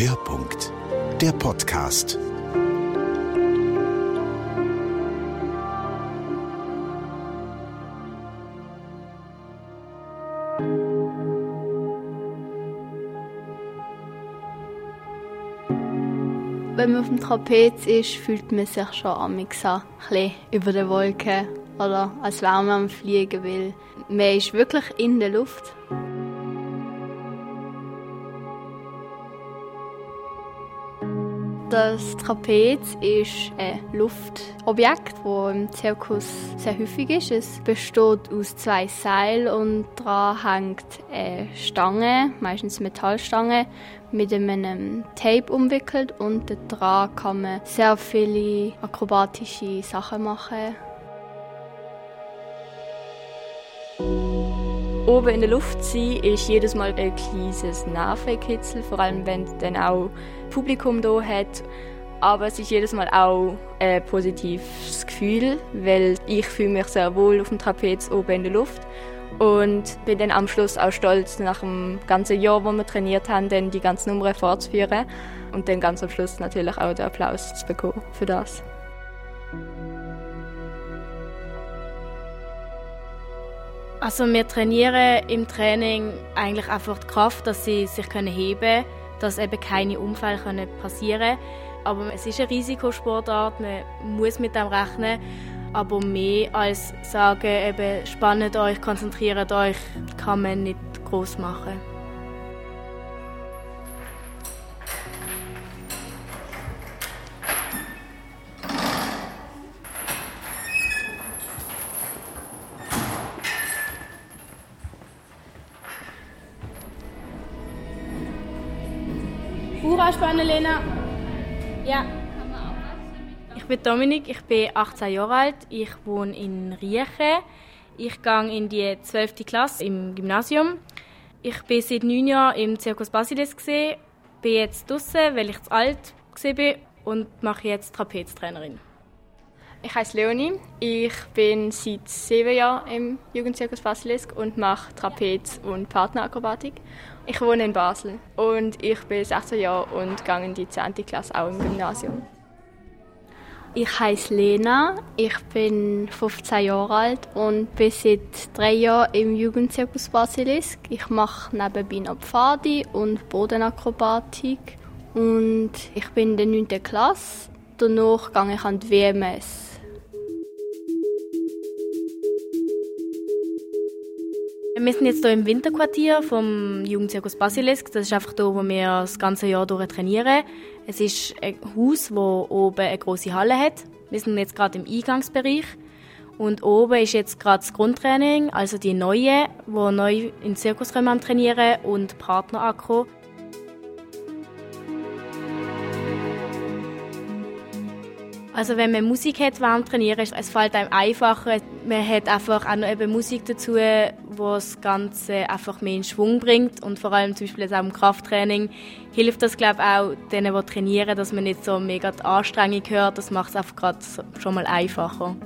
Hörpunkt, der Podcast. Wenn man auf dem Trapez ist, fühlt man sich schon am bisschen über den Wolken oder als wäre man am Fliegen, weil man ist wirklich in der Luft. Das Trapez ist ein Luftobjekt, das im Zirkus sehr häufig ist. Es besteht aus zwei Seilen und daran hängt eine Stange, meistens Metallstange, mit einem Tape umwickelt und daran kann man sehr viele akrobatische Sachen machen. Oben in der Luft sein ist jedes Mal ein kleines Nervenkitzel, vor allem wenn dann auch Publikum da hat. Aber es ist jedes Mal auch ein positives Gefühl, weil ich fühle mich sehr wohl auf dem Trapez oben in der Luft und bin dann am Schluss auch stolz, nach dem ganzen Jahr, wo wir trainiert haben, dann die ganzen Nummern fortzuführen und dann ganz am Schluss natürlich auch den Applaus zu bekommen für das. Also wir trainieren im Training eigentlich einfach die Kraft, dass sie sich heben können, dass eben keine Unfälle passieren können. Aber es ist eine Risikosportart, man muss mit dem rechnen. Aber mehr als sagen, eben, spannt euch, konzentriert euch, kann man nicht groß machen. Ja. Ich bin Dominik, ich bin 18 Jahre alt, ich wohne in Riechen. Ich gehe in die 12. Klasse im Gymnasium. Ich bin seit neun Jahren im Circus Basilis bin jetzt draußen, weil ich zu alt war und mache jetzt Trapeztrainerin. Ich heiße Leonie. Ich bin seit sieben Jahren im Jugendzirkus Basilisk und mache Trapez und Partnerakrobatik. Ich wohne in Basel und ich bin 16 Jahre und gehe in die 10. Klasse auch im Gymnasium. Ich heiße Lena, ich bin 15 Jahre alt und bin seit drei Jahren im Jugendzirkus Basilisk. Ich mache nebenbei noch Pfadi und Bodenakrobatik und ich bin in der 9. Klasse. Danach gehe ich an die WMS. Wir sind jetzt hier im Winterquartier vom Jugendzirkus Basilisk. Das ist einfach hier, wo wir das ganze Jahr durch trainieren. Es ist ein Haus, das oben eine große Halle hat. Wir sind jetzt gerade im Eingangsbereich. Und oben ist jetzt gerade das Grundtraining, also die Neuen, die neu in den Zirkus kommen am Trainieren und Partner-Akro. Also wenn man Musik hat während Trainieren, es fällt einem einfacher. Man hat einfach auch noch eben Musik dazu, die das Ganze einfach mehr in Schwung bringt. Und vor allem zum Beispiel auch im Krafttraining hilft das, glaube ich, auch denen, die trainieren, dass man nicht so mega die Anstrengung hört. Das macht es einfach gerade schon mal einfacher.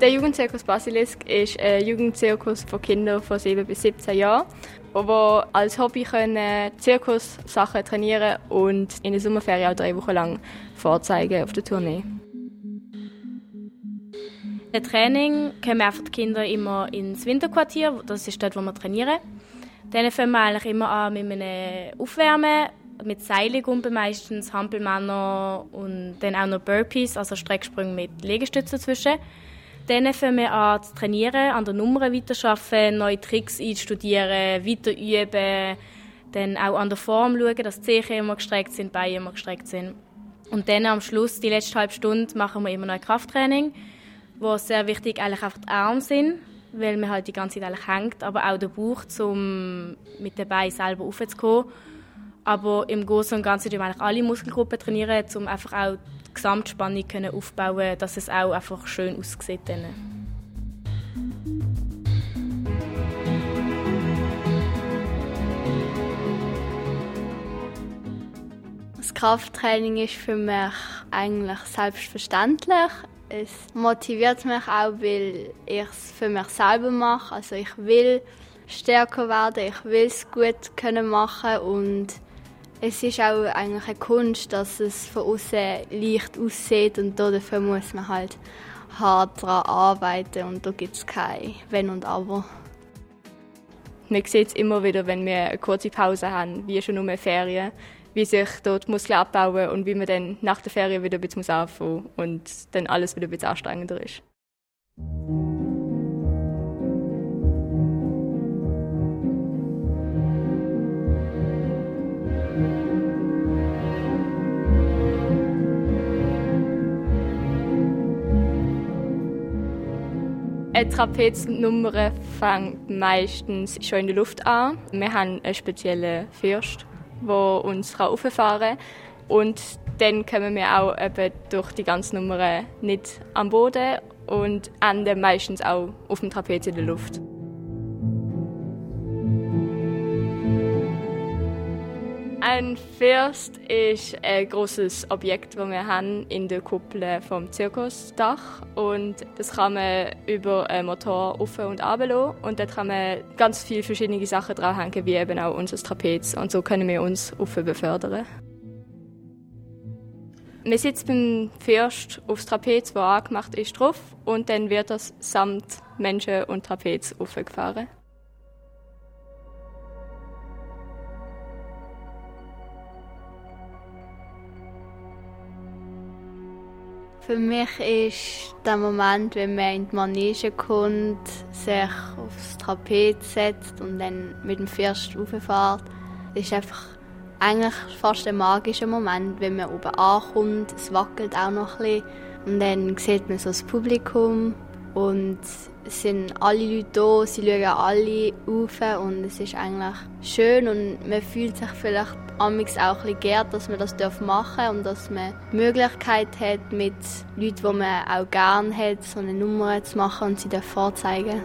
Der Jugendzirkus Basilisk ist ein Jugendzirkus für Kinder von 7 bis 17 Jahren die als Hobby können Zirkussachen trainieren und in der Sommerferien auch drei Wochen lang vorzeigen auf der Tournee. Im Training kommen einfach die Kinder immer ins Winterquartier, das ist dort, wo wir trainieren. Dann fangen wir eigentlich immer an mit einem Aufwärmen, mit Seilgumpen meistens, Hampelmänner und dann auch noch Burpees, also Strecksprünge mit Liegestützen dazwischen. Dann fangen wir an zu trainieren, an der Nummer weiterarbeiten, neue Tricks einstudieren, weiter üben, dann auch an der Form schauen, dass die Zehen immer gestreckt sind, die Beine immer gestreckt sind. Und dann am Schluss, die letzte halbe Stunde, machen wir immer noch ein Krafttraining, wo sehr wichtig eigentlich einfach die Arme sind, weil man halt die ganze Zeit eigentlich hängt, aber auch der Bauch, um mit den Beinen selber raufzukommen. Aber im Großen und Ganzen trainieren wir alle Muskelgruppen, trainieren, um einfach auch Gesamtspannung können aufbauen dass es auch einfach schön aussieht. Das Krafttraining ist für mich eigentlich selbstverständlich. Es motiviert mich auch, weil ich es für mich selber mache. Also ich will stärker werden. Ich will es gut können machen und es ist auch eigentlich eine Kunst, dass es von außen leicht aussieht und dafür muss man halt hart daran arbeiten und da gibt es kein Wenn und Aber. Man sieht es immer wieder, wenn wir eine kurze Pause haben, wie schon nur Ferien, wie sich dort Muskeln abbauen und wie man dann nach der Ferien wieder ein bisschen anfangen muss und dann alles wieder ein bisschen anstrengender ist. Eine Trapeznummer fängt meistens schon in der Luft an. Wir haben einen speziellen Fürst, der uns rauffahren kann. Und dann kommen wir auch eben durch die ganze Nummer nicht am Boden und enden meistens auch auf dem Trapez in der Luft. Ein First ist ein großes Objekt, das wir haben in der Kuppel vom Zirkusdach und das kann man über einen Motor auf und ab und dort kann man ganz viele verschiedene Sachen dranhängen, wie eben auch unser Trapez und so können wir uns auf befördern. Man sitzt beim First aufs Trapez, das angemacht ist, drauf und dann wird das samt Menschen und Trapez aufgefahren. Für mich ist der Moment, wenn man in die Manege kommt, sich aufs Trapez setzt und dann mit dem First rauffährt, ist einfach eigentlich fast ein magischer Moment, wenn man oben ankommt. Es wackelt auch noch ein bisschen. Und dann sieht man so das Publikum und es sind alle Leute da, sie schauen alle auf und es ist eigentlich schön und man fühlt sich vielleicht amix auch ein bisschen geehrt, dass man das machen darf und dass man die Möglichkeit hat, mit Leuten, die man auch gerne hat, so eine Nummer zu machen und sie vorzeigen.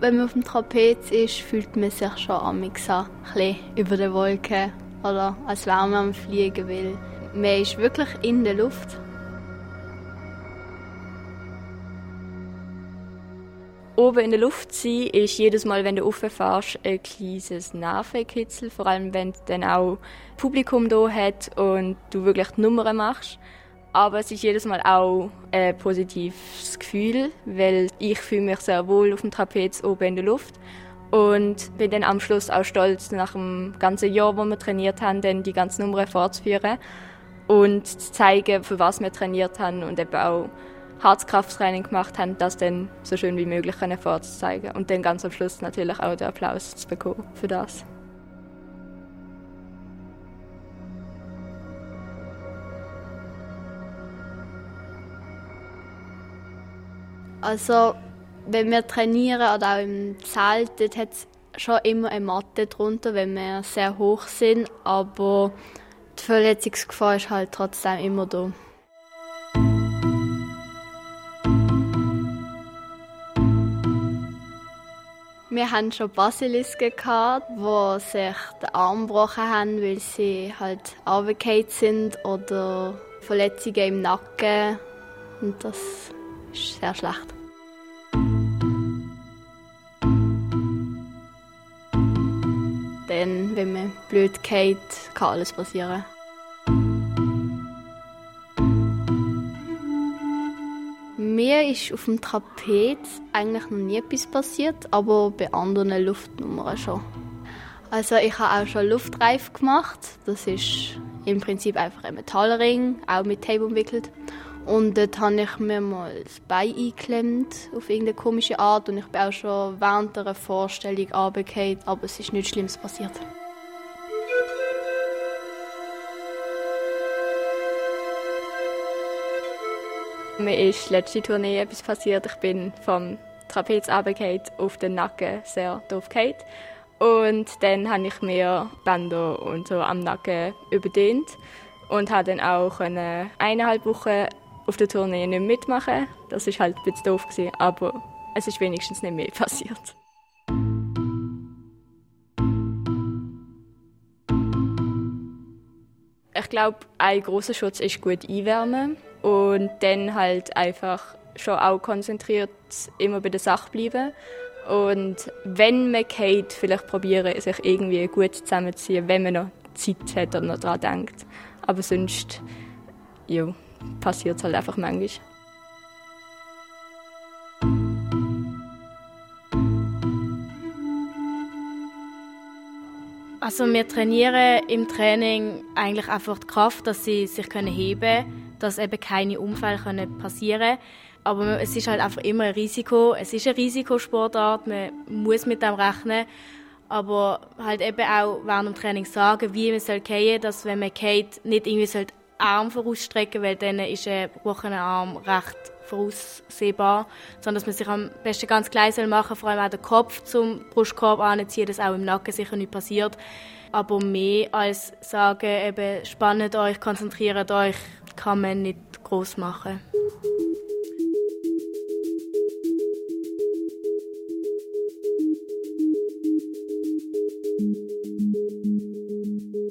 Wenn man auf dem Trapez ist, fühlt man sich schon amix ein bisschen über den Wolken oder als wäre man am Fliegen, weil man ist wirklich in der Luft. Oben in der Luft sein ist jedes Mal, wenn du rauffährst, ein kleines Nervenkitzel. Vor allem, wenn du dann auch Publikum da hat und du wirklich die Nummern machst. Aber es ist jedes Mal auch ein positives Gefühl, weil ich fühle mich sehr wohl auf dem Trapez oben in der Luft und bin dann am Schluss auch stolz, nach dem ganzen Jahr, wo wir trainiert haben, dann die ganzen Nummern fortzuführen und zu zeigen, für was wir trainiert haben und eben auch Herzkrafttraining gemacht haben, das dann so schön wie möglich vorzuzeigen und dann ganz am Schluss natürlich auch den Applaus zu bekommen für das. Also, wenn wir trainieren oder auch im Zelt, dort hat es schon immer eine Matte drunter, wenn wir sehr hoch sind, aber Verletzungsgefahr ist halt trotzdem immer da. Wir hatten schon Basilisken, die sich den Arm gebrochen haben, weil sie halt runtergefallen sind oder Verletzungen im Nacken. Und das ist sehr schlecht. Dann, wenn man blöd geht, kann alles passieren. Mir ist auf dem Trapez eigentlich noch nie etwas passiert, aber bei anderen Luftnummern schon. Also ich habe auch schon Luftreif gemacht. Das ist im Prinzip einfach ein Metallring, auch mit Tape umwickelt. Und dort habe ich mir mal das Bein eingeklemmt auf irgendeine komische Art und ich bin auch schon während einer Vorstellung runtergefallen, aber es ist nichts Schlimmes passiert. Mir ist letzte Tournee etwas passiert. Ich bin vom Trapez auf den Nacken sehr doof gefallen. Und dann habe ich mir Bänder und so am Nacken überdehnt und habe dann auch eine eineinhalb Wochen auf der Tournee nicht mitmachen. Das ist halt ein bisschen doof gewesen, aber es ist wenigstens nicht mehr passiert. Ich glaube, ein großer Schutz ist gut einwärmen und dann halt einfach schon auch konzentriert immer bei der Sache bleiben. Und wenn man geht, vielleicht probieren, sich irgendwie gut zusammenzuziehen, wenn man noch Zeit hat oder noch daran denkt. Aber sonst ja, passiert es halt einfach manchmal. Also wir trainieren im Training eigentlich einfach die Kraft, dass sie sich heben können, dass eben keine Unfälle passieren können. Aber es ist halt einfach immer ein Risiko. Es ist eine Risikosportart, man muss mit dem rechnen. Aber halt eben auch während dem Training sagen, wie man soll gehen, dass wenn man geht, nicht irgendwie soll Arm vorausstrecken, weil dann ist ein gebrochener Arm recht voraussehbar, sondern dass man sich am besten ganz klein soll vor allem auch den Kopf zum Brustkorb anziehen, dass auch im Nacken sicher nicht passiert. Aber mehr als sagen, eben spannt euch, konzentriert euch, kann man nicht groß machen.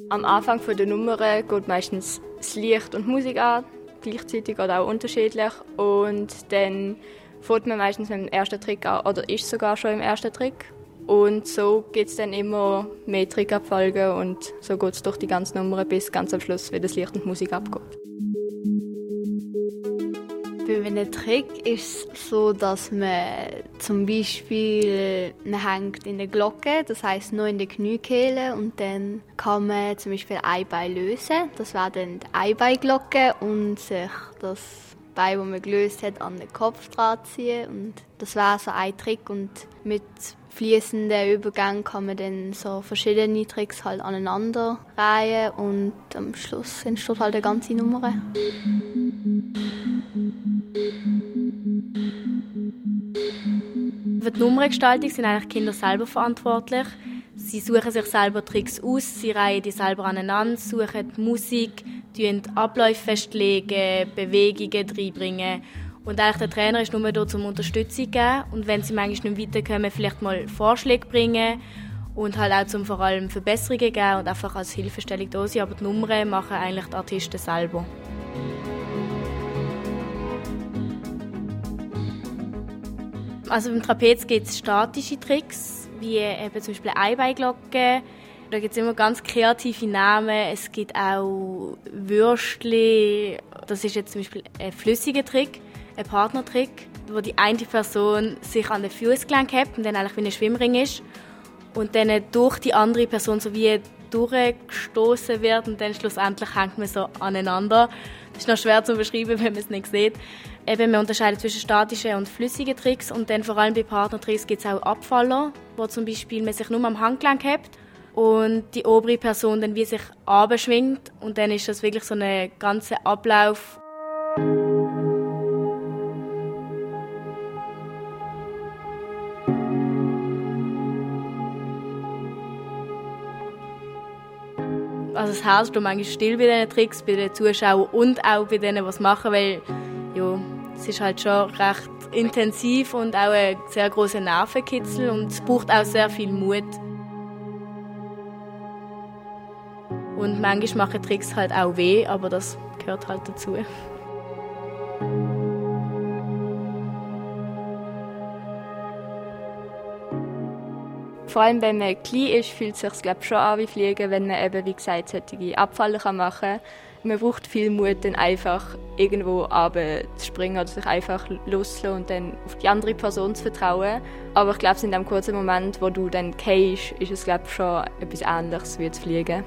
Am Anfang der Nummer geht meistens das Licht und Musik an, gleichzeitig oder auch unterschiedlich. Und dann fährt man meistens mit dem ersten Trick an oder ist sogar schon im ersten Trick. Und so geht es dann immer mehr Trickabfolgen und so geht es durch die ganze Nummer bis ganz am Schluss, wie das Licht und Musik abgeht. Einem Trick ist so, dass man zum Beispiel man hängt in der Glocke, das heißt nur in der Kniekehle und dann kann man zum Beispiel ein Bein lösen. Das wäre dann die Einbeinglocke und sich das Bein, das man gelöst hat, an den Kopf dran ziehen und das wäre so ein Trick und mit fließenden Übergängen kann man dann so verschiedene Tricks halt aneinander reihen und am Schluss entsteht halt eine ganze Nummer. Für die Nummergestaltung sind eigentlich Kinder selber verantwortlich. Sie suchen sich selber Tricks aus, sie reihen die selber aneinander, suchen die Musik, die Abläufe festlegen, Bewegungen reinbringen. Und eigentlich der Trainer ist nur da, um Unterstützung zu geben. Und wenn sie manchmal nicht weiterkommen, vielleicht mal Vorschläge bringen und halt auch zum vor allem Verbesserungen geben und einfach als Hilfestellung da sein. Aber die Nummern machen eigentlich die Artisten selber. Also beim Trapez gibt es statische Tricks, wie eben zum Beispiel Einbeinglocke. Da gibt es immer ganz kreative Namen. Es gibt auch Würstchen. Das ist jetzt zum Beispiel ein flüssiger Trick, ein Partnertrick, wo die eine Person sich an den Fußgelenk hebt und dann eigentlich wie ein Schwimmring ist und dann durch die andere Person so wie durchgestoßen wird und dann schlussendlich hängt man so aneinander. Das ist noch schwer zu beschreiben, wenn man es nicht sieht. Eben, man unterscheidet zwischen statischen und flüssigen Tricks und dann vor allem bei Partnertricks gibt es auch Abfaller, wo zum Beispiel man sich nur am Handgelenk hebt und die obere Person dann wie sich abschwingt und dann ist das wirklich so ein ganzer Ablauf. Herz bleibt manchmal still bei diesen Tricks, bei den Zuschauern und auch bei denen, es machen, weil ja, es ist halt schon recht intensiv und auch ein sehr großer Nervenkitzel und es braucht auch sehr viel Mut. Und manchmal machen Tricks halt auch weh, aber das gehört halt dazu. Vor allem, wenn man klein ist, fühlt es sich glaub, schon an wie Fliegen, wenn man eben, wie gesagt, solche Abfälle machen kann. Man braucht viel Mut, dann einfach irgendwo zu springen oder sich einfach loszulassen und dann auf die andere Person zu vertrauen. Aber ich glaube, in dem kurzen Moment, wo du dann gehst, ist es glaub, schon etwas Ähnliches wie zu fliegen.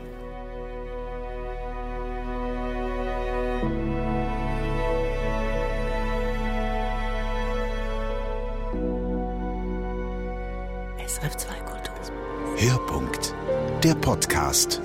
Hörpunkt, der Podcast.